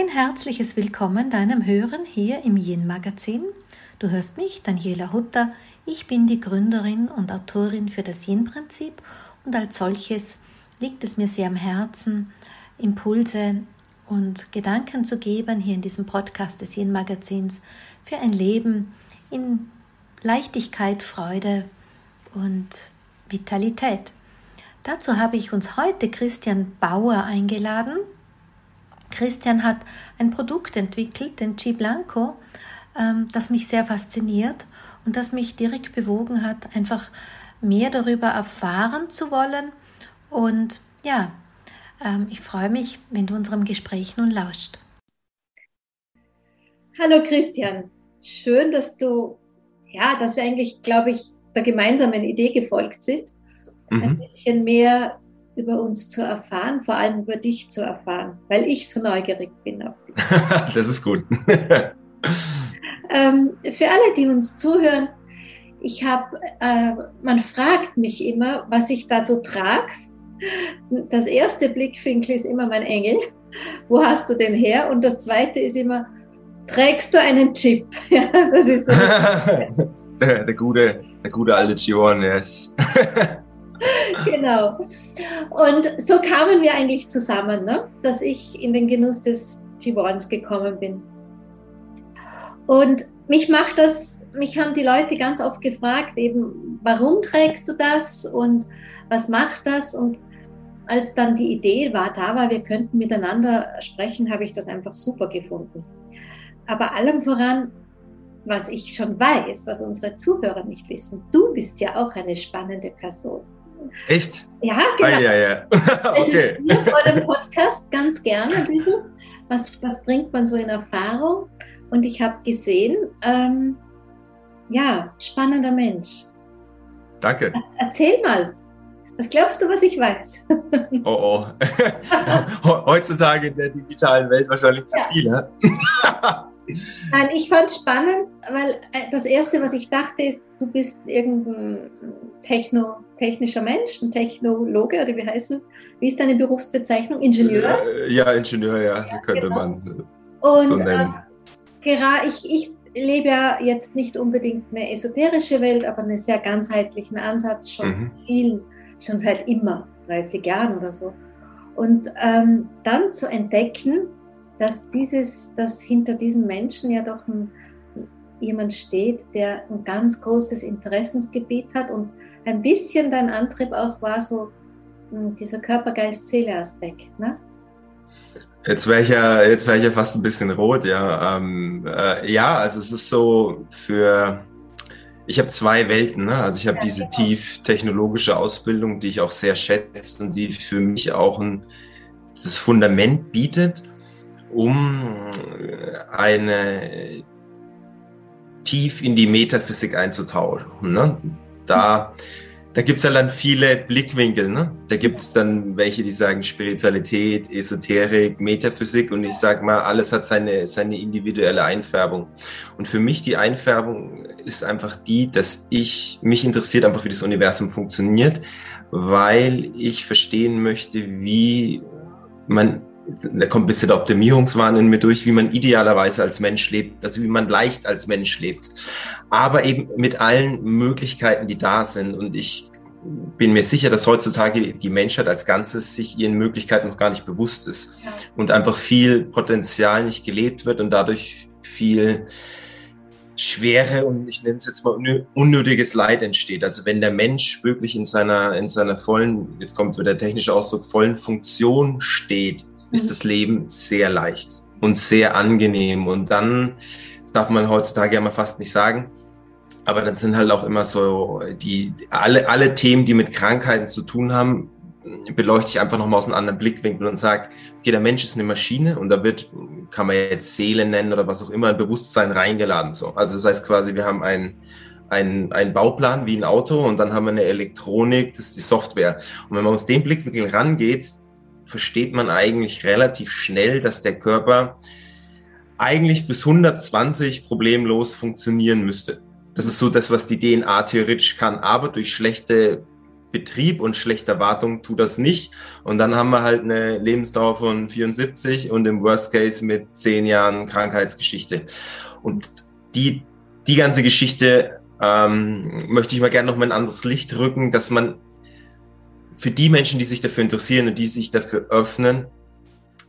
Ein herzliches Willkommen deinem Hören hier im Yin Magazin. Du hörst mich, Daniela Hutter. Ich bin die Gründerin und Autorin für das Yin Prinzip und als solches liegt es mir sehr am Herzen, Impulse und Gedanken zu geben hier in diesem Podcast des Yin Magazins für ein Leben in Leichtigkeit, Freude und Vitalität. Dazu habe ich uns heute Christian Bauer eingeladen. Christian hat ein Produkt entwickelt, den Chi Blanco, ähm, das mich sehr fasziniert und das mich direkt bewogen hat, einfach mehr darüber erfahren zu wollen. Und ja, ähm, ich freue mich, wenn du unserem Gespräch nun lauscht. Hallo Christian, schön, dass du, ja, dass wir eigentlich, glaube ich, der gemeinsamen Idee gefolgt sind, mhm. ein bisschen mehr über uns zu erfahren, vor allem über dich zu erfahren, weil ich so neugierig bin auf dich. das ist gut. ähm, für alle, die uns zuhören, ich habe, äh, man fragt mich immer, was ich da so trage. Das erste Blickwinkel ist immer mein Engel. Wo hast du den her? Und das zweite ist immer, trägst du einen Chip? Ja, das ist so. der, der, gute, der gute alte Chiron, yes. genau. Und so kamen wir eigentlich zusammen, ne? dass ich in den Genuss des Chiwons gekommen bin. Und mich macht das, mich haben die Leute ganz oft gefragt, eben, warum trägst du das und was macht das? Und als dann die Idee war, da war, wir könnten miteinander sprechen, habe ich das einfach super gefunden. Aber allem voran, was ich schon weiß, was unsere Zuhörer nicht wissen, du bist ja auch eine spannende Person. Echt? Ja, genau. Ah, ja, ja. okay. Ich vor dem Podcast ganz gerne ein bisschen. Was, was bringt man so in Erfahrung? Und ich habe gesehen, ähm, ja, spannender Mensch. Danke. Erzähl mal, was glaubst du, was ich weiß? Oh oh. Heutzutage in der digitalen Welt wahrscheinlich zu ja. viel, ne? Nein, ich fand es spannend, weil äh, das Erste, was ich dachte, ist, du bist irgendein Techno, technischer Mensch, ein Technologe oder wie heißen? Wie ist deine Berufsbezeichnung? Ingenieur? Äh, ja, Ingenieur, ja, ja könnte genau. man Und, so nennen. Äh, gerade ich, ich lebe ja jetzt nicht unbedingt eine esoterische Welt, aber einen sehr ganzheitlichen Ansatz schon mhm. seit vielen, schon seit immer, 30 Jahren oder so. Und ähm, dann zu entdecken, dass dieses, dass hinter diesen Menschen ja doch ein, jemand steht, der ein ganz großes Interessensgebiet hat und ein bisschen dein Antrieb auch war so hm, dieser Körper-Geist-Seele-Aspekt, ne? Jetzt wäre ich, ja, jetzt ich ja fast ein bisschen rot, ja. Ähm, äh, ja, also es ist so für, ich habe zwei Welten, ne? Also ich habe ja, diese genau. tief technologische Ausbildung, die ich auch sehr schätze und die für mich auch ein, das Fundament bietet um eine tief in die Metaphysik einzutauchen. Ne? Da, da gibt es ja dann viele Blickwinkel. Ne? Da gibt es dann welche, die sagen Spiritualität, Esoterik, Metaphysik und ich sage mal, alles hat seine, seine individuelle Einfärbung. Und für mich die Einfärbung ist einfach die, dass ich, mich interessiert einfach, wie das Universum funktioniert, weil ich verstehen möchte, wie man da kommt ein bisschen der Optimierungswahn in mir durch, wie man idealerweise als Mensch lebt, also wie man leicht als Mensch lebt. Aber eben mit allen Möglichkeiten, die da sind. Und ich bin mir sicher, dass heutzutage die Menschheit als Ganzes sich ihren Möglichkeiten noch gar nicht bewusst ist und einfach viel Potenzial nicht gelebt wird und dadurch viel Schwere und ich nenne es jetzt mal unnötiges Leid entsteht. Also wenn der Mensch wirklich in seiner, in seiner vollen, jetzt kommt wieder der technische Ausdruck, vollen Funktion steht, ist das Leben sehr leicht und sehr angenehm. Und dann, das darf man heutzutage ja mal fast nicht sagen, aber dann sind halt auch immer so die, alle, alle Themen, die mit Krankheiten zu tun haben, beleuchte ich einfach nochmal aus einem anderen Blickwinkel und sage, okay, der Mensch ist eine Maschine und da wird, kann man jetzt Seele nennen oder was auch immer, ein Bewusstsein reingeladen. So. Also das heißt quasi, wir haben ein, ein, ein Bauplan wie ein Auto und dann haben wir eine Elektronik, das ist die Software. Und wenn man aus dem Blickwinkel rangeht, versteht man eigentlich relativ schnell, dass der Körper eigentlich bis 120 problemlos funktionieren müsste. Das ist so das, was die DNA theoretisch kann, aber durch schlechte Betrieb und schlechter Wartung tut das nicht. Und dann haben wir halt eine Lebensdauer von 74 und im Worst Case mit zehn Jahren Krankheitsgeschichte. Und die, die ganze Geschichte ähm, möchte ich mal gerne noch mal ein anderes Licht rücken, dass man für die Menschen, die sich dafür interessieren und die sich dafür öffnen,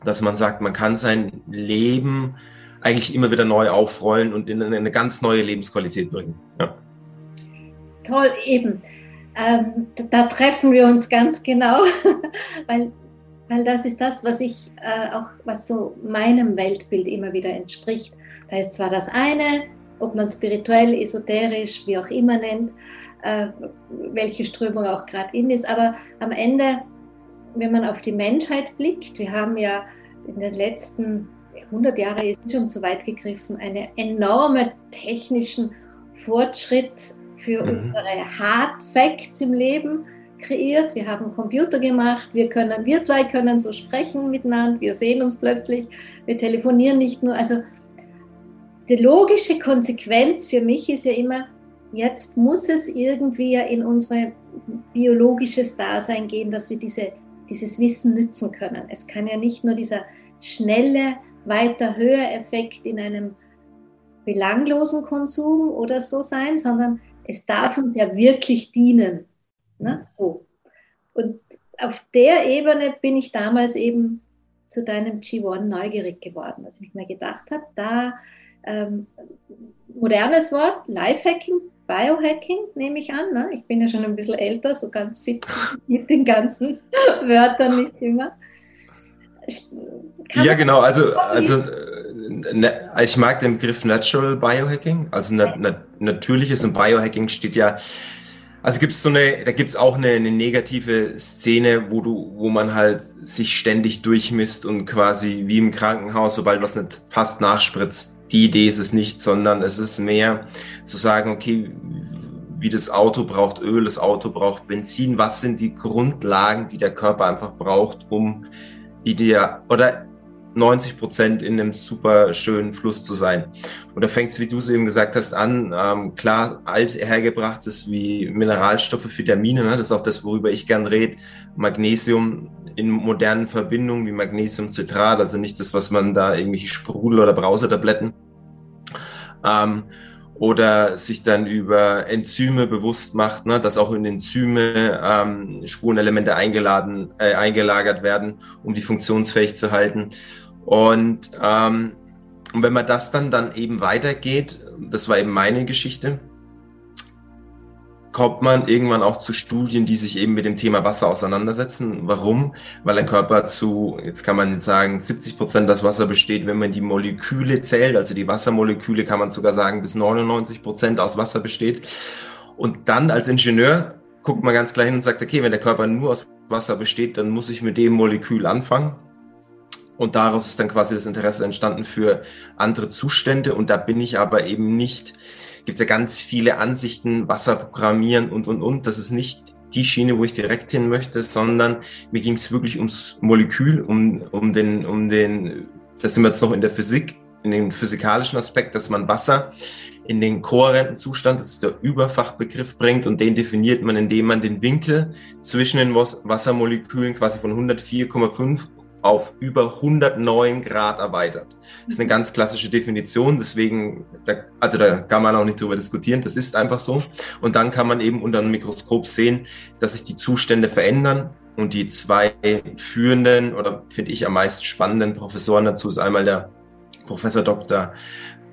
dass man sagt, man kann sein Leben eigentlich immer wieder neu aufrollen und in eine ganz neue Lebensqualität bringen. Ja. Toll, eben. Ähm, da treffen wir uns ganz genau, weil, weil das ist das, was ich äh, auch, was so meinem Weltbild immer wieder entspricht. Da ist zwar das eine, ob man spirituell, esoterisch, wie auch immer nennt, welche Strömung auch gerade in ist, aber am Ende, wenn man auf die Menschheit blickt, wir haben ja in den letzten 100 Jahren schon zu weit gegriffen, einen enormen technischen Fortschritt für mhm. unsere Hard Facts im Leben kreiert. Wir haben Computer gemacht, wir können, wir zwei können so sprechen miteinander, wir sehen uns plötzlich, wir telefonieren nicht nur. Also die logische Konsequenz für mich ist ja immer, jetzt muss es irgendwie in unser biologisches Dasein gehen, dass wir diese, dieses Wissen nützen können. Es kann ja nicht nur dieser schnelle, weiter höher Effekt in einem belanglosen Konsum oder so sein, sondern es darf uns ja wirklich dienen. Ne? So. Und auf der Ebene bin ich damals eben zu deinem G1 neugierig geworden, dass ich mir gedacht habe, da ähm, modernes Wort, Lifehacking, Biohacking nehme ich an. Ne? Ich bin ja schon ein bisschen älter, so ganz fit mit den ganzen Wörtern nicht immer. Kann ja, genau. Also, also ne, ich mag den Begriff Natural Biohacking. Also na, na, natürliches und Biohacking steht ja. Also gibt es so eine, da gibt es auch eine, eine, negative Szene, wo du, wo man halt sich ständig durchmisst und quasi wie im Krankenhaus, sobald was nicht passt, nachspritzt. Die Idee ist es nicht, sondern es ist mehr zu sagen, okay, wie das Auto braucht Öl, das Auto braucht Benzin. Was sind die Grundlagen, die der Körper einfach braucht, um ideal oder 90 Prozent in einem super schönen Fluss zu sein. Und da fängt es, wie du es eben gesagt hast, an. Ähm, klar, alt hergebrachtes wie Mineralstoffe, Vitamine, ne? das ist auch das, worüber ich gern rede. Magnesium in modernen Verbindungen wie Magnesiumcitrat, also nicht das, was man da irgendwelche Sprudel- oder Brausetabletten. Ähm, oder sich dann über Enzyme bewusst macht, ne, dass auch in Enzyme ähm, Spurenelemente eingeladen, äh, eingelagert werden, um die funktionsfähig zu halten. Und, ähm, und wenn man das dann, dann eben weitergeht, das war eben meine Geschichte, kommt man irgendwann auch zu Studien, die sich eben mit dem Thema Wasser auseinandersetzen. Warum? Weil der Körper zu, jetzt kann man jetzt sagen, 70 Prozent das Wasser besteht, wenn man die Moleküle zählt, also die Wassermoleküle kann man sogar sagen, bis 99 Prozent aus Wasser besteht. Und dann als Ingenieur guckt man ganz klar hin und sagt, okay, wenn der Körper nur aus Wasser besteht, dann muss ich mit dem Molekül anfangen. Und daraus ist dann quasi das Interesse entstanden für andere Zustände. Und da bin ich aber eben nicht gibt es ja ganz viele Ansichten, Wasser programmieren und, und, und. Das ist nicht die Schiene, wo ich direkt hin möchte, sondern mir ging es wirklich ums Molekül, um, um den, um den, das sind wir jetzt noch in der Physik, in den physikalischen Aspekt, dass man Wasser in den kohärenten Zustand, das ist der Überfachbegriff, bringt und den definiert man, indem man den Winkel zwischen den Wassermolekülen quasi von 104,5 auf über 109 Grad erweitert. Das ist eine ganz klassische Definition, deswegen, da, also da kann man auch nicht drüber diskutieren, das ist einfach so. Und dann kann man eben unter einem Mikroskop sehen, dass sich die Zustände verändern. Und die zwei führenden oder finde ich am meisten spannenden Professoren dazu ist einmal der Professor Dr.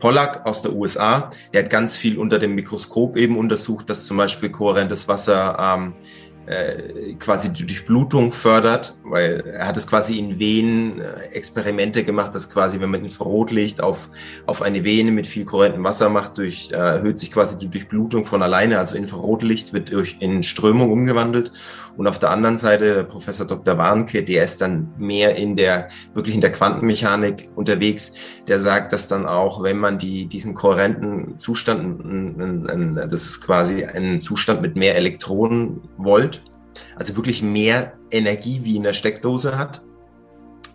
Pollack aus der USA, der hat ganz viel unter dem Mikroskop eben untersucht, dass zum Beispiel kohärentes Wasser ähm, äh, quasi die Durchblutung fördert, weil er hat es quasi in Venen äh, Experimente gemacht, dass quasi, wenn man Infrarotlicht auf, auf eine Vene mit viel kohärentem Wasser macht, durch, äh, erhöht sich quasi die Durchblutung von alleine. Also Infrarotlicht wird durch in Strömung umgewandelt. Und auf der anderen Seite Professor Dr. Warnke, der ist dann mehr in der, wirklich in der Quantenmechanik unterwegs, der sagt, dass dann auch, wenn man die, diesen kohärenten Zustand, das ist quasi ein Zustand mit mehr Elektronen wollt, also wirklich mehr Energie wie in der Steckdose hat,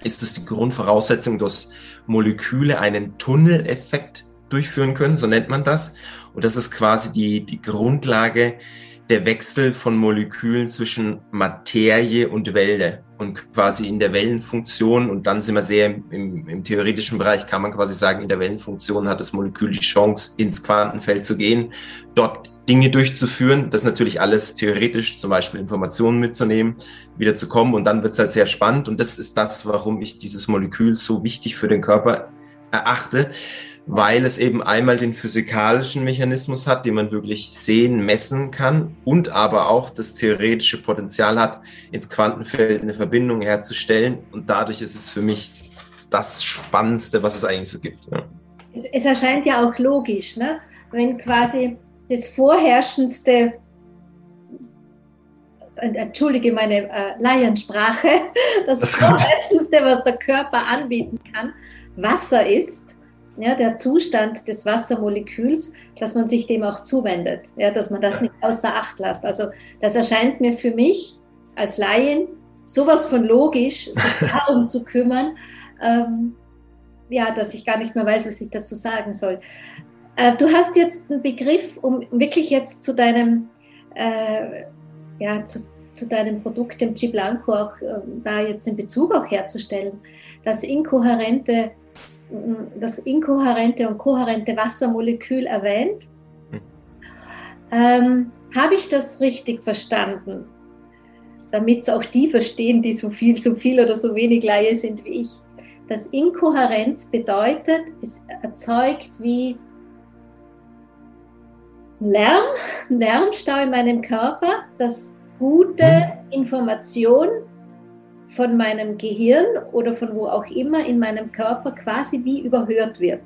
ist es die Grundvoraussetzung, dass Moleküle einen Tunneleffekt durchführen können, so nennt man das. Und das ist quasi die, die Grundlage der Wechsel von Molekülen zwischen Materie und Welle und quasi in der Wellenfunktion, und dann sind wir sehr im, im, theoretischen Bereich, kann man quasi sagen, in der Wellenfunktion hat das Molekül die Chance, ins Quantenfeld zu gehen, dort Dinge durchzuführen. Das natürlich alles theoretisch, zum Beispiel Informationen mitzunehmen, wieder zu kommen. Und dann wird es halt sehr spannend. Und das ist das, warum ich dieses Molekül so wichtig für den Körper erachte, weil es eben einmal den physikalischen Mechanismus hat, den man wirklich sehen, messen kann und aber auch das theoretische Potenzial hat, ins Quantenfeld eine Verbindung herzustellen. Und dadurch ist es für mich das Spannendste, was es eigentlich so gibt. Ja. Es, es, erscheint ja auch logisch, ne? wenn quasi das vorherrschendste äh, entschuldige meine äh, Laiensprache, das, das Vorherrschendste, was der Körper anbieten kann, Wasser ist, ja, der Zustand des Wassermoleküls, dass man sich dem auch zuwendet, ja, dass man das nicht außer Acht lässt. Also das erscheint mir für mich als Laien sowas von logisch, sich darum zu kümmern, ähm, ja, dass ich gar nicht mehr weiß, was ich dazu sagen soll. Äh, du hast jetzt einen Begriff, um wirklich jetzt zu deinem, äh, ja, zu, zu, deinem Produkt, dem G Blanco, auch äh, da jetzt in Bezug auch herzustellen, das inkohärente das inkohärente und kohärente Wassermolekül erwähnt. Hm. Ähm, Habe ich das richtig verstanden? Damit es auch die verstehen, die so viel, so viel oder so wenig Laie sind wie ich. Das Inkohärenz bedeutet, es erzeugt wie Lärm, Lärmstau in meinem Körper, dass gute hm. Information von meinem Gehirn oder von wo auch immer in meinem Körper quasi wie überhört wird.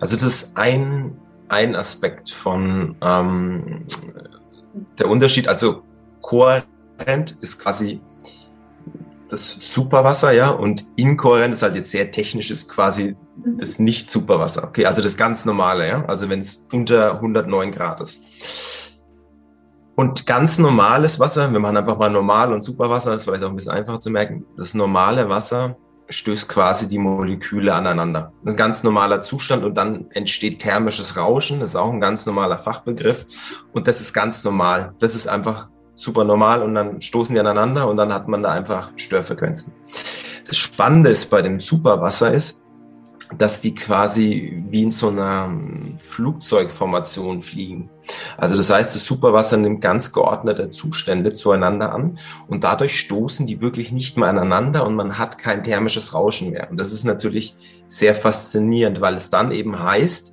Also das ist ein, ein Aspekt von ähm, der Unterschied. Also kohärent ist quasi das Superwasser, ja, und inkohärent ist halt jetzt sehr technisch, ist quasi mhm. das Nicht-Superwasser. Okay, also das ganz normale, ja, also wenn es unter 109 Grad ist. Und ganz normales Wasser, wir machen einfach mal normal und Superwasser, das ist vielleicht auch ein bisschen einfacher zu merken. Das normale Wasser stößt quasi die Moleküle aneinander. Das ist ein ganz normaler Zustand und dann entsteht thermisches Rauschen. Das ist auch ein ganz normaler Fachbegriff. Und das ist ganz normal. Das ist einfach super normal und dann stoßen die aneinander und dann hat man da einfach Störfrequenzen. Das Spannende ist bei dem Superwasser ist, dass die quasi wie in so einer Flugzeugformation fliegen. Also das heißt, das Superwasser nimmt ganz geordnete Zustände zueinander an und dadurch stoßen die wirklich nicht mehr aneinander und man hat kein thermisches Rauschen mehr. Und das ist natürlich sehr faszinierend, weil es dann eben heißt,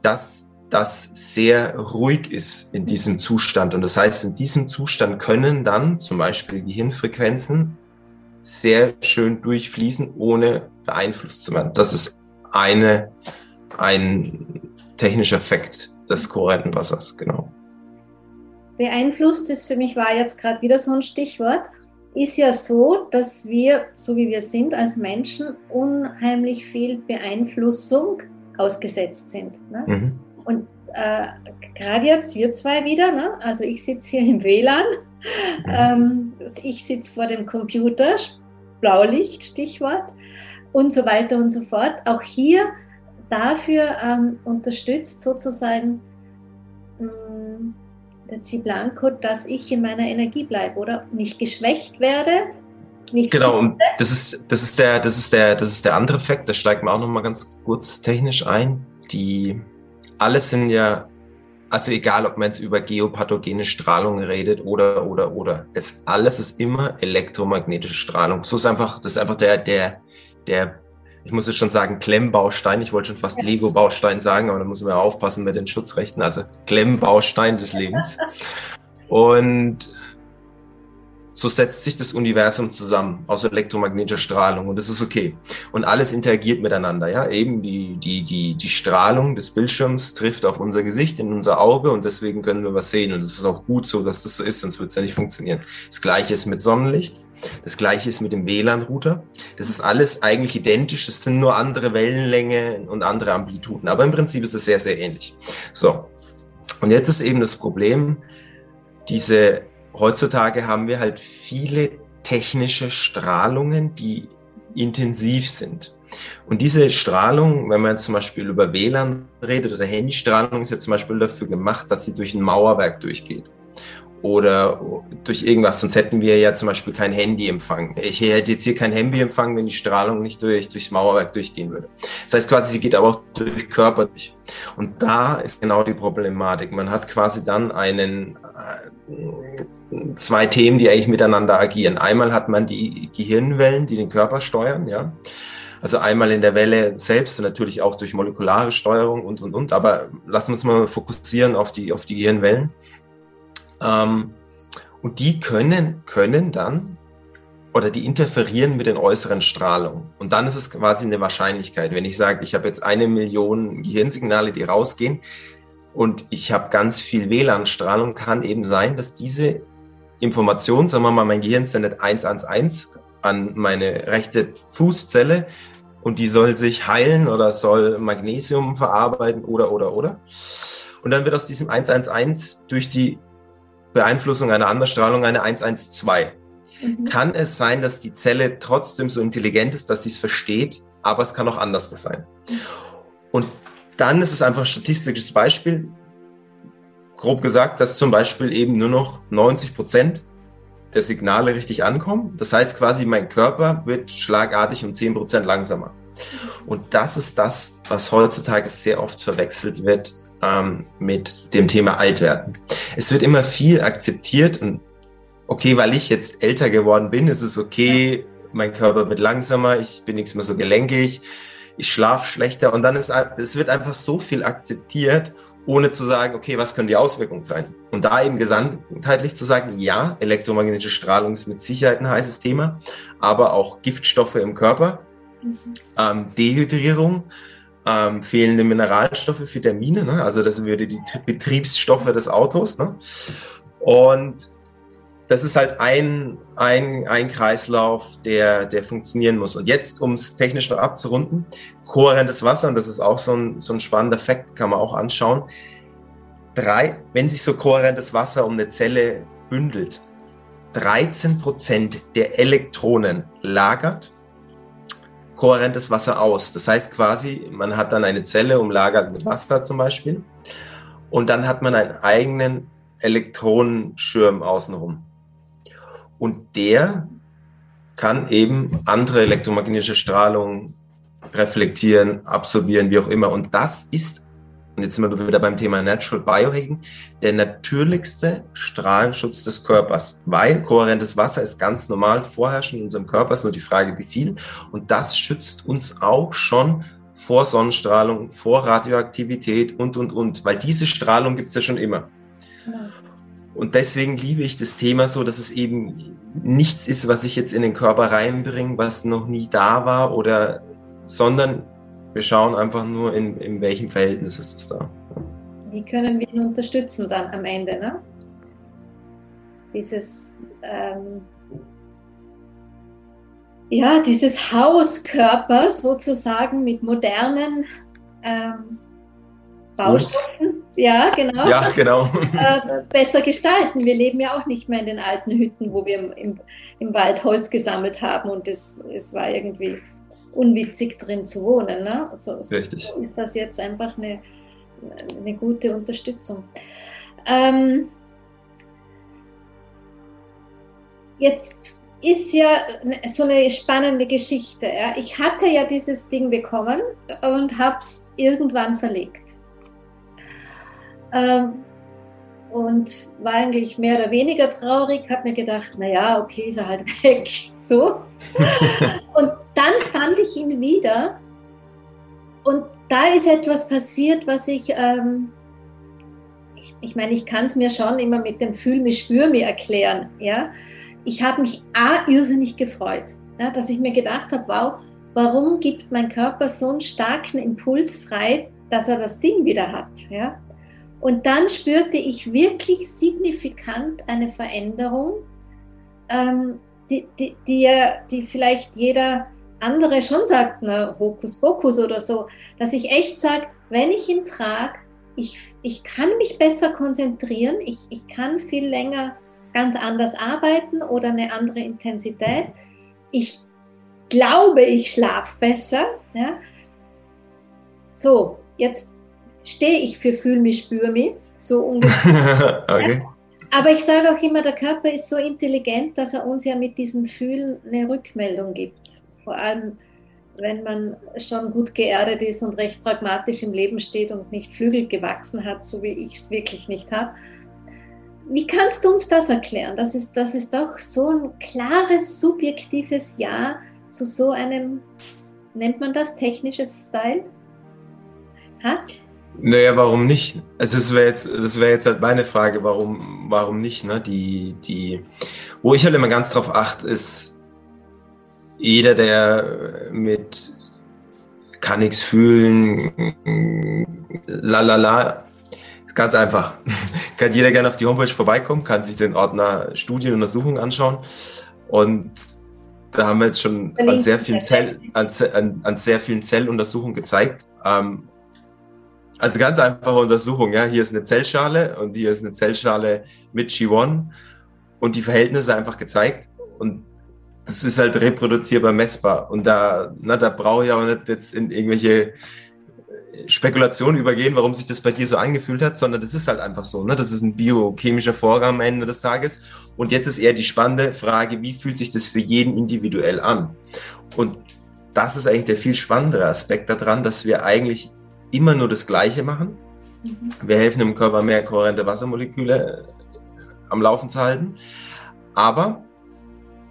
dass das sehr ruhig ist in diesem Zustand. Und das heißt, in diesem Zustand können dann zum Beispiel Gehirnfrequenzen sehr schön durchfließen, ohne beeinflusst zu werden. Das ist eine, ein technischer Effekt des kohärenten Wassers, genau. Beeinflusst ist für mich war jetzt gerade wieder so ein Stichwort. Ist ja so, dass wir, so wie wir sind als Menschen, unheimlich viel Beeinflussung ausgesetzt sind. Ne? Mhm. Und äh, gerade jetzt wir zwei wieder, ne? also ich sitze hier im WLAN, mhm. ähm, ich sitze vor dem Computer, Blaulicht, Stichwort und so weiter und so fort. Auch hier dafür ähm, unterstützt sozusagen mh, mm, der Ciblanco, dass ich in meiner Energie bleibe oder nicht geschwächt werde. Nicht genau, und das ist, das, ist der, das, ist der, das ist der andere Effekt, da steigt man auch nochmal ganz kurz technisch ein. Die, alles sind ja also egal, ob man jetzt über geopathogene Strahlung redet oder, oder, oder. Es, alles ist immer elektromagnetische Strahlung. So ist einfach, das ist einfach der, der, der, ich muss jetzt schon sagen, Klemmbaustein. Ich wollte schon fast Lego-Baustein sagen, aber da muss man ja aufpassen mit den Schutzrechten. Also Klemmbaustein des Lebens. Und so setzt sich das Universum zusammen aus elektromagnetischer Strahlung und das ist okay. Und alles interagiert miteinander, ja. Eben die, die, die, die Strahlung des Bildschirms trifft auf unser Gesicht, in unser Auge und deswegen können wir was sehen. Und es ist auch gut so, dass das so ist, sonst wird es ja nicht funktionieren. Das gleiche ist mit Sonnenlicht. Das gleiche ist mit dem WLAN-Router. Das ist alles eigentlich identisch. Es sind nur andere Wellenlänge und andere Amplituden. Aber im Prinzip ist es sehr, sehr ähnlich. So. Und jetzt ist eben das Problem, diese heutzutage haben wir halt viele technische Strahlungen, die intensiv sind. Und diese Strahlung, wenn man jetzt zum Beispiel über WLAN redet oder Handystrahlung, ist ja zum Beispiel dafür gemacht, dass sie durch ein Mauerwerk durchgeht oder durch irgendwas, sonst hätten wir ja zum Beispiel kein Handyempfang. Ich hätte jetzt hier kein Handyempfang, wenn die Strahlung nicht durch, durchs Mauerwerk durchgehen würde. Das heißt quasi, sie geht aber auch durch Körper durch. Und da ist genau die Problematik. Man hat quasi dann einen, äh, zwei Themen, die eigentlich miteinander agieren. Einmal hat man die Gehirnwellen, die den Körper steuern, ja. Also einmal in der Welle selbst und natürlich auch durch molekulare Steuerung und, und, und. Aber lassen wir uns mal fokussieren auf die, auf die Gehirnwellen. Ähm, und die können, können dann oder die interferieren mit den äußeren Strahlungen. Und dann ist es quasi eine Wahrscheinlichkeit. Wenn ich sage, ich habe jetzt eine Million Gehirnsignale, die rausgehen und ich habe ganz viel WLAN-Strahlung, kann eben sein, dass diese Information, sagen wir mal, mein Gehirn sendet 111 an meine rechte Fußzelle und die soll sich heilen oder soll Magnesium verarbeiten oder, oder, oder. Und dann wird aus diesem 111 durch die Beeinflussung einer Andersstrahlung eine 112. Mhm. Kann es sein, dass die Zelle trotzdem so intelligent ist, dass sie es versteht, aber es kann auch anders sein. Und dann ist es einfach ein statistisches Beispiel, grob gesagt, dass zum Beispiel eben nur noch 90 Prozent der Signale richtig ankommen. Das heißt quasi, mein Körper wird schlagartig um 10 Prozent langsamer. Und das ist das, was heutzutage sehr oft verwechselt wird ähm, mit dem Thema Altwerden. Es wird immer viel akzeptiert und okay, weil ich jetzt älter geworden bin, ist es okay, mein Körper wird langsamer, ich bin nichts mehr so gelenkig, ich schlafe schlechter und dann ist es wird einfach so viel akzeptiert, ohne zu sagen, okay, was können die Auswirkungen sein? Und da eben gesamtheitlich zu sagen, ja, elektromagnetische Strahlung ist mit Sicherheit ein heißes Thema, aber auch Giftstoffe im Körper, mhm. ähm, Dehydrierung, ähm, fehlende Mineralstoffe, Vitamine, ne? also das würde die Betriebsstoffe des Autos. Ne? Und das ist halt ein, ein, ein Kreislauf, der, der funktionieren muss. Und jetzt, um es technisch noch abzurunden, kohärentes Wasser, und das ist auch so ein, so ein spannender Fakt, kann man auch anschauen. Drei, wenn sich so kohärentes Wasser um eine Zelle bündelt, 13 Prozent der Elektronen lagert kohärentes Wasser aus. Das heißt quasi, man hat dann eine Zelle umlagert mit Wasser zum Beispiel und dann hat man einen eigenen Elektronenschirm außenrum. Und der kann eben andere elektromagnetische Strahlung reflektieren, absorbieren, wie auch immer. Und das ist und jetzt sind wir wieder beim Thema Natural Biohacking, der natürlichste Strahlenschutz des Körpers, weil kohärentes Wasser ist ganz normal vorherrschend in unserem Körper, ist nur die Frage, wie viel. Und das schützt uns auch schon vor Sonnenstrahlung, vor Radioaktivität und, und, und, weil diese Strahlung gibt es ja schon immer. Und deswegen liebe ich das Thema so, dass es eben nichts ist, was ich jetzt in den Körper reinbringe, was noch nie da war oder, sondern wir schauen einfach nur, in, in welchem Verhältnis ist es da. Wie können wir ihn unterstützen dann am Ende? Ne? Dieses, ähm, ja, dieses Hauskörper sozusagen mit modernen ähm, Baustoffen, ja, genau. Ja, genau. Äh, besser gestalten. Wir leben ja auch nicht mehr in den alten Hütten, wo wir im, im Wald Holz gesammelt haben und es, es war irgendwie unwitzig drin zu wohnen. Ne? So, Richtig. So ist das jetzt einfach eine, eine gute Unterstützung. Ähm, jetzt ist ja so eine spannende Geschichte. Ja? Ich hatte ja dieses Ding bekommen und habe es irgendwann verlegt. Ähm, und war eigentlich mehr oder weniger traurig, habe mir gedacht, naja, okay, ist er halt weg. So. und dann fand ich ihn wieder und da ist etwas passiert, was ich, ähm, ich, ich meine, ich kann es mir schon immer mit dem Fühl mich, spür mir erklären. Ja? Ich habe mich A, irrsinnig gefreut, ja, dass ich mir gedacht habe, wow, warum gibt mein Körper so einen starken Impuls frei, dass er das Ding wieder hat? Ja? Und dann spürte ich wirklich signifikant eine Veränderung, ähm, die, die, die, die vielleicht jeder andere schon sagt, ne, Hokuspokus oder so, dass ich echt sage, wenn ich ihn trage, ich, ich kann mich besser konzentrieren, ich, ich kann viel länger ganz anders arbeiten oder eine andere Intensität. Ich glaube, ich schlafe besser. Ja? So, jetzt stehe ich für Fühl mich, spür mich, so ungefähr. okay. Aber ich sage auch immer, der Körper ist so intelligent, dass er uns ja mit diesem Fühlen eine Rückmeldung gibt. Vor allem, wenn man schon gut geerdet ist und recht pragmatisch im Leben steht und nicht Flügel gewachsen hat, so wie ich es wirklich nicht habe. Wie kannst du uns das erklären? Das ist, das ist doch so ein klares, subjektives Ja zu so einem, nennt man das, technisches Style? Hat? Naja, warum nicht? Also das wäre jetzt, das wäre jetzt halt meine Frage, warum, warum nicht? Ne? Die, die, wo ich halt immer ganz drauf achte, ist jeder, der mit kann nichts fühlen, la la la, ganz einfach. kann jeder gerne auf die Homepage vorbeikommen, kann sich den Ordner Studienuntersuchung anschauen und da haben wir jetzt schon an sehr vielen, Zell, an, an, an sehr vielen Zelluntersuchungen gezeigt, ähm, also ganz einfache Untersuchung, ja. Hier ist eine Zellschale und hier ist eine Zellschale mit G1 und die Verhältnisse einfach gezeigt. Und das ist halt reproduzierbar messbar. Und da, na, da brauche ich auch nicht jetzt in irgendwelche Spekulationen übergehen, warum sich das bei dir so angefühlt hat, sondern das ist halt einfach so. Ne? Das ist ein biochemischer Vorgang am Ende des Tages. Und jetzt ist eher die spannende Frage, wie fühlt sich das für jeden individuell an? Und das ist eigentlich der viel spannendere Aspekt daran, dass wir eigentlich immer nur das Gleiche machen. Mhm. Wir helfen dem Körper, mehr kohärente Wassermoleküle äh, am Laufen zu halten. Aber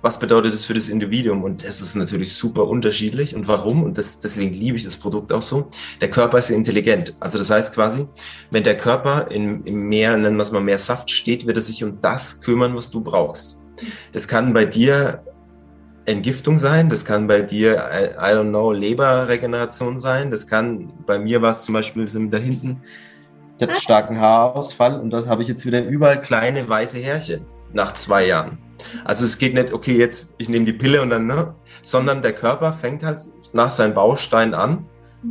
was bedeutet das für das Individuum? Und das ist natürlich super unterschiedlich. Und warum? Und das, deswegen liebe ich das Produkt auch so. Der Körper ist intelligent. Also das heißt quasi, wenn der Körper in, im Meer, nennen wir es mal mehr Saft steht, wird er sich um das kümmern, was du brauchst. Das kann bei dir Entgiftung sein, das kann bei dir, I, don't know, Leberregeneration sein, das kann, bei mir war es zum Beispiel da hinten, ich hatte starken Haarausfall und da habe ich jetzt wieder überall kleine weiße Härchen nach zwei Jahren. Also es geht nicht, okay, jetzt ich nehme die Pille und dann, ne, sondern der Körper fängt halt nach seinen Bausteinen an,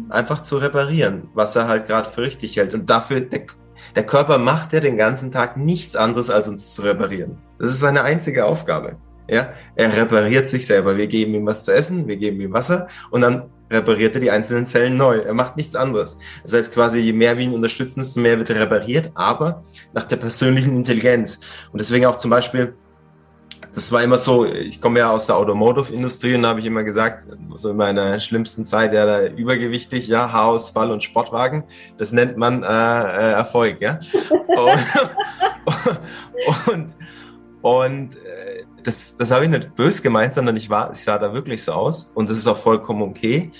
einfach zu reparieren, was er halt gerade für richtig hält. Und dafür, der, der Körper macht ja den ganzen Tag nichts anderes, als uns zu reparieren. Das ist seine einzige Aufgabe. Ja, er repariert sich selber. Wir geben ihm was zu essen, wir geben ihm Wasser und dann repariert er die einzelnen Zellen neu. Er macht nichts anderes. Das heißt quasi, je mehr wir ihn unterstützen, desto mehr wird er repariert, aber nach der persönlichen Intelligenz. Und deswegen auch zum Beispiel, das war immer so, ich komme ja aus der Automotive-Industrie und da habe ich immer gesagt, so in meiner schlimmsten Zeit, ja, da übergewichtig, ja, Haarausfall und Sportwagen, das nennt man äh, äh, Erfolg, ja. und, und, und äh, das, das habe ich nicht böse gemeint, sondern ich, war, ich sah da wirklich so aus und das ist auch vollkommen okay.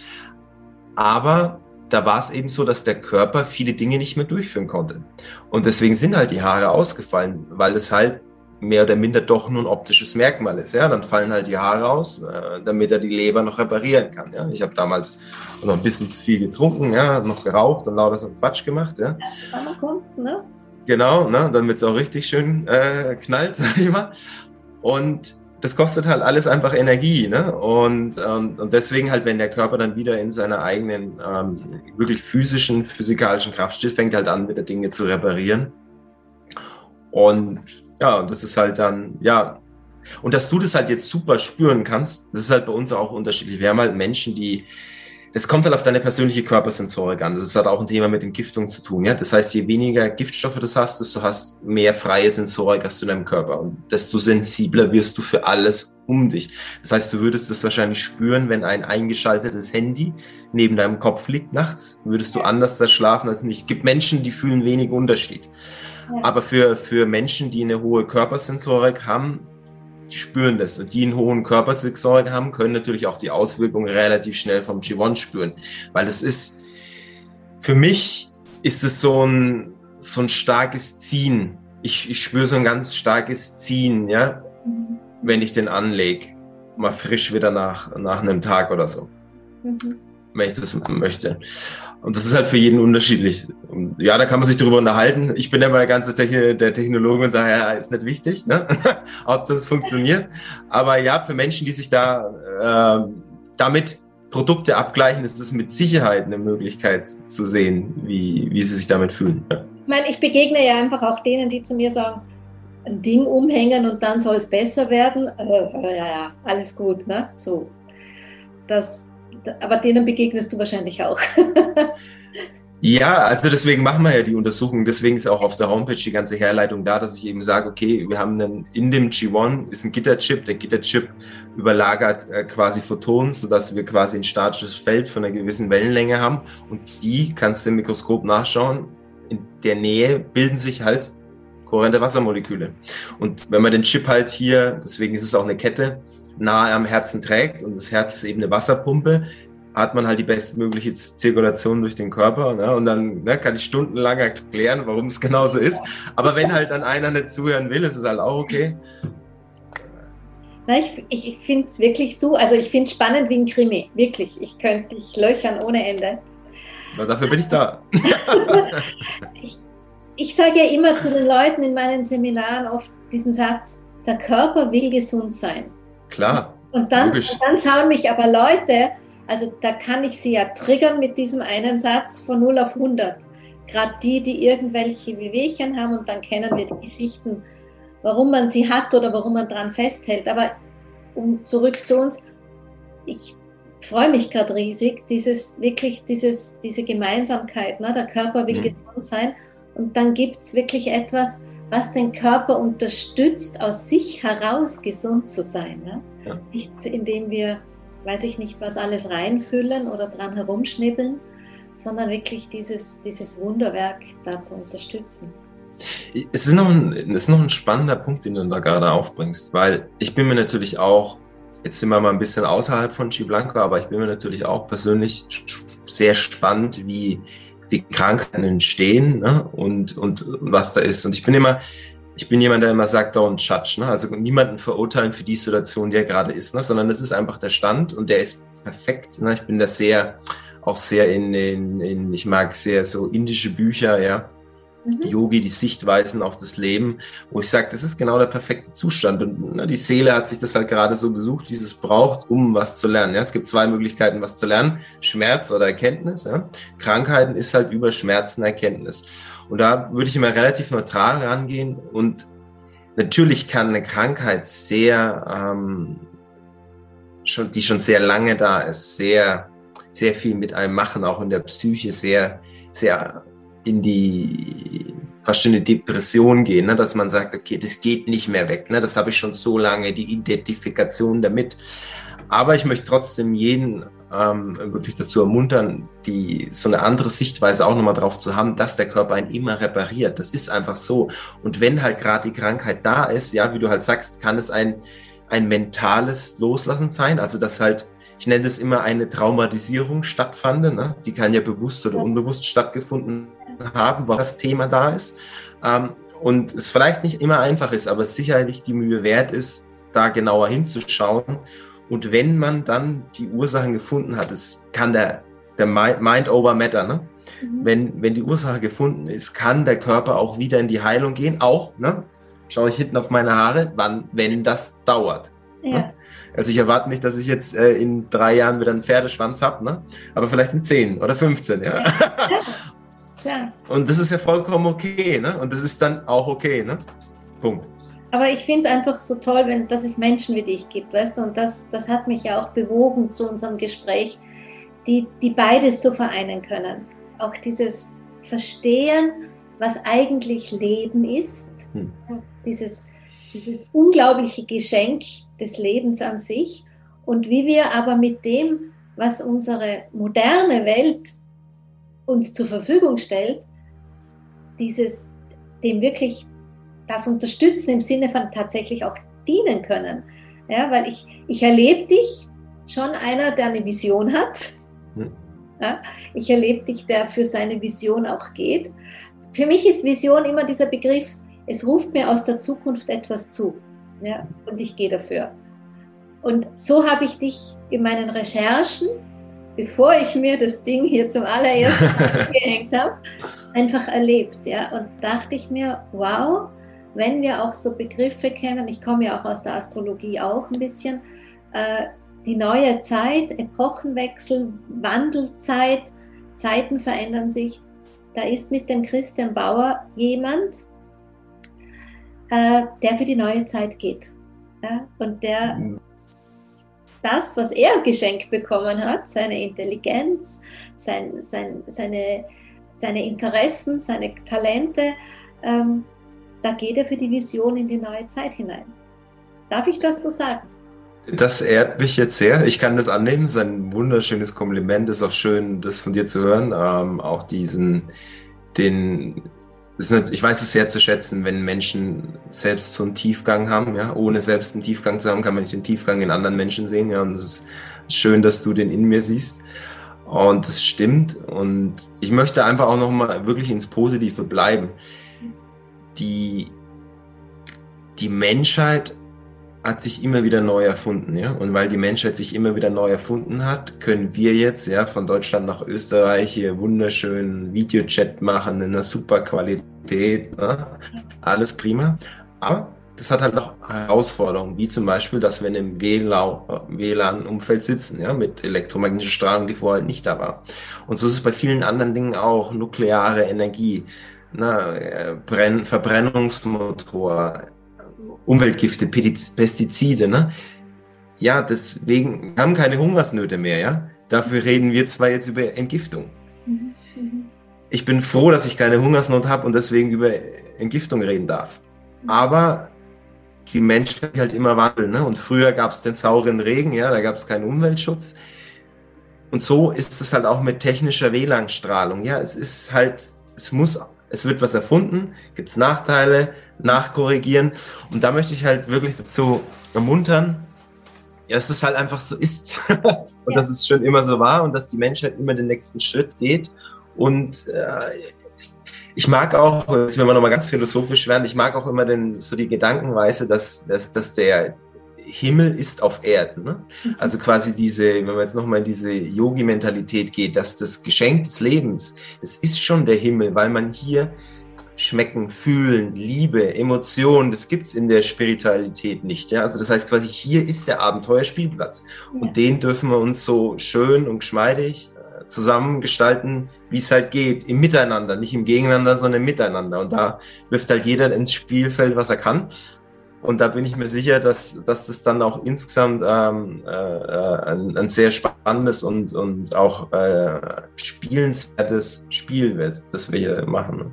Aber da war es eben so, dass der Körper viele Dinge nicht mehr durchführen konnte. Und deswegen sind halt die Haare ausgefallen, weil es halt mehr oder minder doch nur ein optisches Merkmal ist. Ja, dann fallen halt die Haare aus, äh, damit er die Leber noch reparieren kann. Ja, ich habe damals noch ein bisschen zu viel getrunken, ja, noch geraucht und lauter so Quatsch gemacht. Ja. Das kommt, ne? Genau, ne, damit es auch richtig schön äh, knallt, sag ich mal. Und das kostet halt alles einfach Energie. Ne? Und, und, und deswegen halt, wenn der Körper dann wieder in seiner eigenen, ähm, wirklich physischen, physikalischen Kraft steht, fängt halt an, wieder Dinge zu reparieren. Und ja, das ist halt dann, ja. Und dass du das halt jetzt super spüren kannst, das ist halt bei uns auch unterschiedlich. Wir haben halt Menschen, die, das kommt halt auf deine persönliche Körpersensorik an. Das hat auch ein Thema mit Entgiftung zu tun. Ja? Das heißt, je weniger Giftstoffe du hast, desto hast mehr freie Sensorik hast du in deinem Körper und desto sensibler wirst du für alles um dich. Das heißt, du würdest das wahrscheinlich spüren, wenn ein eingeschaltetes Handy neben deinem Kopf liegt nachts, würdest du anders da schlafen als nicht. Es gibt Menschen, die fühlen wenig Unterschied. Ja. Aber für, für Menschen, die eine hohe Körpersensorik haben, die spüren das. Und die einen hohen Körpersensorik haben, können natürlich auch die Auswirkungen relativ schnell vom G1 spüren. Weil es ist, für mich ist es so ein, so ein starkes Ziehen. Ich, ich spüre so ein ganz starkes Ziehen, ja, mhm. wenn ich den anlege. Mal frisch wieder nach, nach einem Tag oder so. Mhm. Wenn ich das möchte. Und das ist halt für jeden unterschiedlich. Und ja, da kann man sich darüber unterhalten. Ich bin ja mal der ganze Techn der Technologe und sage, ja, ist nicht wichtig, ne? ob das funktioniert. Aber ja, für Menschen, die sich da äh, damit Produkte abgleichen, ist es mit Sicherheit eine Möglichkeit zu sehen, wie, wie sie sich damit fühlen. Ja. Ich meine, ich begegne ja einfach auch denen, die zu mir sagen, ein Ding umhängen und dann soll es besser werden. Äh, äh, ja, ja, alles gut, ne? So. das, aber denen begegnest du wahrscheinlich auch. Ja, also deswegen machen wir ja die Untersuchung. Deswegen ist auch auf der Homepage die ganze Herleitung da, dass ich eben sage, okay, wir haben einen, in dem G1 ist ein Gitterchip. Der Gitterchip überlagert äh, quasi Photonen, sodass wir quasi ein statisches Feld von einer gewissen Wellenlänge haben. Und die kannst du im Mikroskop nachschauen. In der Nähe bilden sich halt kohärente Wassermoleküle. Und wenn man den Chip halt hier, deswegen ist es auch eine Kette, nahe am Herzen trägt und das Herz ist eben eine Wasserpumpe, hat man halt die bestmögliche Zirkulation durch den Körper. Ne? Und dann ne, kann ich stundenlang erklären, warum es genauso ist. Aber wenn halt dann einer nicht zuhören will, ist es halt auch okay. Na, ich ich finde es wirklich so, also ich finde es spannend wie ein Krimi, wirklich. Ich könnte dich löchern ohne Ende. Na, dafür bin ich da. ich ich sage ja immer zu den Leuten in meinen Seminaren oft diesen Satz, der Körper will gesund sein. Klar. Und dann, und dann schauen mich aber Leute also da kann ich sie ja triggern mit diesem einen Satz von 0 auf 100. Gerade die, die irgendwelche Wehwehchen haben und dann kennen wir die Geschichten, warum man sie hat oder warum man dran festhält. Aber um zurück zu uns, ich freue mich gerade riesig, dieses wirklich dieses, diese Gemeinsamkeit. Ne? Der Körper will mhm. gesund sein und dann gibt es wirklich etwas, was den Körper unterstützt, aus sich heraus gesund zu sein. Ne? Ja. Nicht indem wir weiß ich nicht, was alles reinfüllen oder dran herumschnibbeln, sondern wirklich dieses, dieses Wunderwerk da zu unterstützen. Es ist, noch ein, es ist noch ein spannender Punkt, den du da gerade aufbringst, weil ich bin mir natürlich auch, jetzt sind wir mal ein bisschen außerhalb von Chi Blanco, aber ich bin mir natürlich auch persönlich sehr spannend, wie, wie Krankheiten entstehen ne? und, und was da ist. Und ich bin immer, ich bin jemand, der immer sagt, don't judge, ne? also niemanden verurteilen für die Situation, die er gerade ist, ne? sondern es ist einfach der Stand und der ist perfekt. Ne? Ich bin da sehr, auch sehr in, in, in, ich mag sehr so indische Bücher, ja, mhm. Yogi, die Sichtweisen auf das Leben, wo ich sage, das ist genau der perfekte Zustand und ne, die Seele hat sich das halt gerade so gesucht, wie sie es braucht, um was zu lernen. Ja? Es gibt zwei Möglichkeiten, was zu lernen, Schmerz oder Erkenntnis. Ja? Krankheiten ist halt über Schmerzen Erkenntnis. Und da würde ich immer relativ neutral rangehen. Und natürlich kann eine Krankheit sehr, ähm, schon, die schon sehr lange da ist, sehr, sehr viel mit einem machen, auch in der Psyche, sehr, sehr in die fast schon eine Depression gehen, ne? dass man sagt, okay, das geht nicht mehr weg. Ne? Das habe ich schon so lange, die Identifikation damit. Aber ich möchte trotzdem jeden ähm, wirklich dazu ermuntern, die so eine andere Sichtweise auch nochmal drauf zu haben, dass der Körper einen immer repariert. Das ist einfach so. Und wenn halt gerade die Krankheit da ist, ja, wie du halt sagst, kann es ein, ein mentales Loslassen sein. Also dass halt, ich nenne es immer eine Traumatisierung stattfand. Ne? Die kann ja bewusst oder unbewusst stattgefunden haben, weil das Thema da ist. Ähm, und es vielleicht nicht immer einfach ist, aber sicherlich die Mühe wert ist, da genauer hinzuschauen und wenn man dann die Ursachen gefunden hat, es kann der, der Mind over Matter, ne? Mhm. Wenn, wenn die Ursache gefunden ist, kann der Körper auch wieder in die Heilung gehen. Auch, ne? Schaue ich hinten auf meine Haare, wann, wenn das dauert. Ne? Ja. Ne? Also ich erwarte nicht, dass ich jetzt äh, in drei Jahren wieder einen Pferdeschwanz habe, ne? aber vielleicht in zehn oder 15. Ja. ja. Und das ist ja vollkommen okay. Ne? Und das ist dann auch okay. Ne? Punkt. Aber ich finde es einfach so toll, wenn, dass es Menschen wie dich gibt, weißt du, und das, das hat mich ja auch bewogen zu unserem Gespräch, die, die beides so vereinen können. Auch dieses Verstehen, was eigentlich Leben ist, hm. dieses, dieses unglaubliche Geschenk des Lebens an sich und wie wir aber mit dem, was unsere moderne Welt uns zur Verfügung stellt, dieses, dem wirklich das unterstützen im Sinne von tatsächlich auch dienen können. Ja, weil ich, ich erlebe dich schon einer, der eine Vision hat. Ja, ich erlebe dich, der für seine Vision auch geht. Für mich ist Vision immer dieser Begriff, es ruft mir aus der Zukunft etwas zu. Ja, und ich gehe dafür. Und so habe ich dich in meinen Recherchen, bevor ich mir das Ding hier zum allerersten Mal gehängt habe, einfach erlebt. Ja, und dachte ich mir, wow, wenn wir auch so Begriffe kennen, ich komme ja auch aus der Astrologie auch ein bisschen, äh, die neue Zeit, Epochenwechsel, Wandelzeit, Zeiten verändern sich. Da ist mit dem Christian Bauer jemand, äh, der für die neue Zeit geht. Ja? Und der, das, was er geschenkt bekommen hat, seine Intelligenz, sein, sein, seine, seine Interessen, seine Talente, ähm, da geht er für die Vision in die neue Zeit hinein. Darf ich das so sagen? Das ehrt mich jetzt sehr. Ich kann das annehmen. Es ist ein wunderschönes Kompliment. Es ist auch schön, das von dir zu hören. Ähm, auch diesen, den, ich weiß es sehr zu schätzen, wenn Menschen selbst so einen Tiefgang haben. Ja? Ohne selbst einen Tiefgang zu haben, kann man nicht den Tiefgang in anderen Menschen sehen. Ja? Und es ist schön, dass du den in mir siehst. Und das stimmt. Und ich möchte einfach auch nochmal wirklich ins Positive bleiben. Die, die Menschheit hat sich immer wieder neu erfunden, ja. Und weil die Menschheit sich immer wieder neu erfunden hat, können wir jetzt, ja, von Deutschland nach Österreich hier wunderschönen Videochat machen in einer super Qualität, ne? alles prima. Aber das hat halt auch Herausforderungen, wie zum Beispiel, dass wir in einem WLAN-Umfeld sitzen, ja, mit elektromagnetischer Strahlung, die vorher nicht da war. Und so ist es bei vielen anderen Dingen auch. Nukleare Energie, na, äh, Brenn Verbrennungsmotor, Umweltgifte, Pestizide, ne? Ja, deswegen haben keine Hungersnöte mehr, ja? Dafür reden wir zwar jetzt über Entgiftung. Mhm, mhm. Ich bin froh, dass ich keine Hungersnot habe und deswegen über Entgiftung reden darf. Mhm. Aber die Menschen halt immer wandeln. Ne? Und früher gab es den sauren Regen, ja, da gab es keinen Umweltschutz. Und so ist es halt auch mit technischer WLAN-Strahlung. Ja, es ist halt, es muss es wird was erfunden, gibt es Nachteile, nachkorrigieren. Und da möchte ich halt wirklich dazu ermuntern, ja, dass es halt einfach so ist. und ja. dass es schon immer so war und dass die Menschheit immer den nächsten Schritt geht. Und äh, ich mag auch, wenn wir nochmal ganz philosophisch werden, ich mag auch immer den, so die Gedankenweise, dass, dass, dass der, Himmel ist auf Erden. Ne? Mhm. Also quasi diese, wenn man jetzt nochmal in diese Yogi-Mentalität geht, dass das Geschenk des Lebens, das ist schon der Himmel, weil man hier schmecken, fühlen, Liebe, Emotionen, das gibt es in der Spiritualität nicht. Ja? Also das heißt quasi, hier ist der Abenteuerspielplatz. Ja. Und den dürfen wir uns so schön und geschmeidig äh, zusammengestalten, wie es halt geht, im Miteinander, nicht im Gegeneinander, sondern im Miteinander. Und da wirft halt jeder ins Spielfeld, was er kann. Und da bin ich mir sicher, dass, dass das dann auch insgesamt ähm, äh, ein, ein, sehr spannendes und, und auch äh, spielenswertes Spiel wird, das wir hier machen.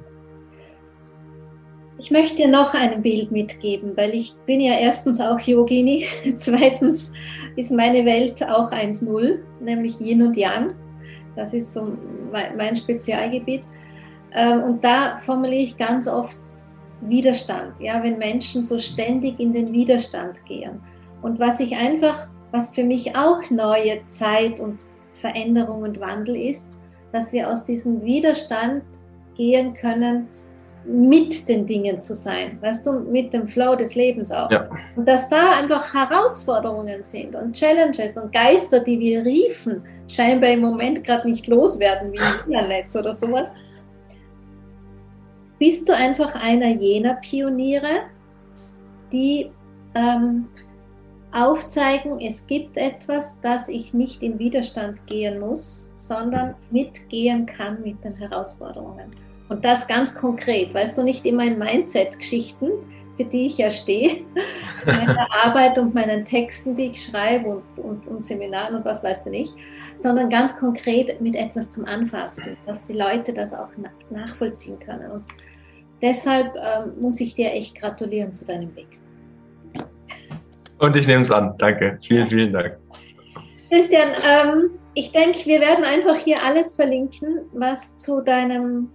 Ich möchte dir noch ein Bild mitgeben, weil ich bin ja erstens auch Yogini, zweitens ist meine Welt auch 1-0, nämlich Yin und Yang. Das ist so mein Spezialgebiet. Ähm, und da formuliere ich ganz oft Widerstand, ja, wenn Menschen so ständig in den Widerstand gehen. Und was ich einfach, was für mich auch neue Zeit und Veränderung und Wandel ist, dass wir aus diesem Widerstand gehen können, mit den Dingen zu sein, weißt du, mit dem Flow des Lebens auch. Ja. Und dass da einfach Herausforderungen sind und Challenges und Geister, die wir riefen, scheinbar im Moment gerade nicht loswerden, wie im Internet oder sowas, bist du einfach einer jener Pioniere, die ähm, aufzeigen, es gibt etwas, das ich nicht in Widerstand gehen muss, sondern mitgehen kann mit den Herausforderungen. Und das ganz konkret, weißt du, nicht immer in Mindset-Geschichten, für die ich ja stehe, meiner Arbeit und meinen Texten, die ich schreibe und, und, und Seminaren und was weißt du nicht, sondern ganz konkret mit etwas zum Anfassen, dass die Leute das auch nachvollziehen können. Und Deshalb ähm, muss ich dir echt gratulieren zu deinem Weg. Und ich nehme es an. Danke. Vielen, vielen Dank. Christian, ähm, ich denke, wir werden einfach hier alles verlinken, was zu deinem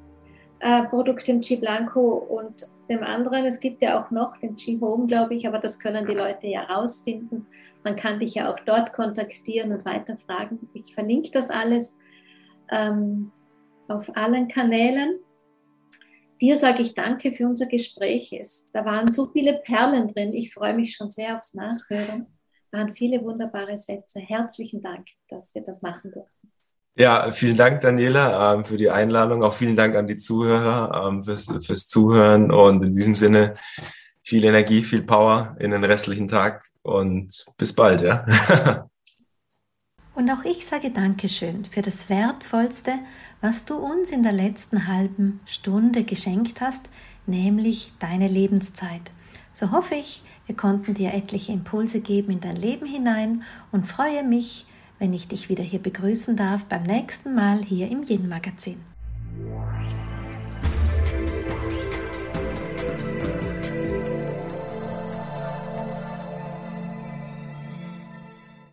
äh, Produkt im Chi Blanco und dem anderen. Es gibt ja auch noch den Chi Home, glaube ich, aber das können die Leute ja rausfinden. Man kann dich ja auch dort kontaktieren und weiter fragen. Ich verlinke das alles ähm, auf allen Kanälen dir sage ich danke für unser Gespräch. Es, da waren so viele Perlen drin. Ich freue mich schon sehr aufs Nachhören. Da waren viele wunderbare Sätze. Herzlichen Dank, dass wir das machen durften. Ja, vielen Dank, Daniela, ähm, für die Einladung. Auch vielen Dank an die Zuhörer ähm, fürs, fürs Zuhören. Und in diesem Sinne viel Energie, viel Power in den restlichen Tag und bis bald, ja. Und auch ich sage Dankeschön für das Wertvollste, was du uns in der letzten halben Stunde geschenkt hast, nämlich deine Lebenszeit. So hoffe ich, wir konnten dir etliche Impulse geben in dein Leben hinein und freue mich, wenn ich dich wieder hier begrüßen darf beim nächsten Mal hier im Yin Magazin.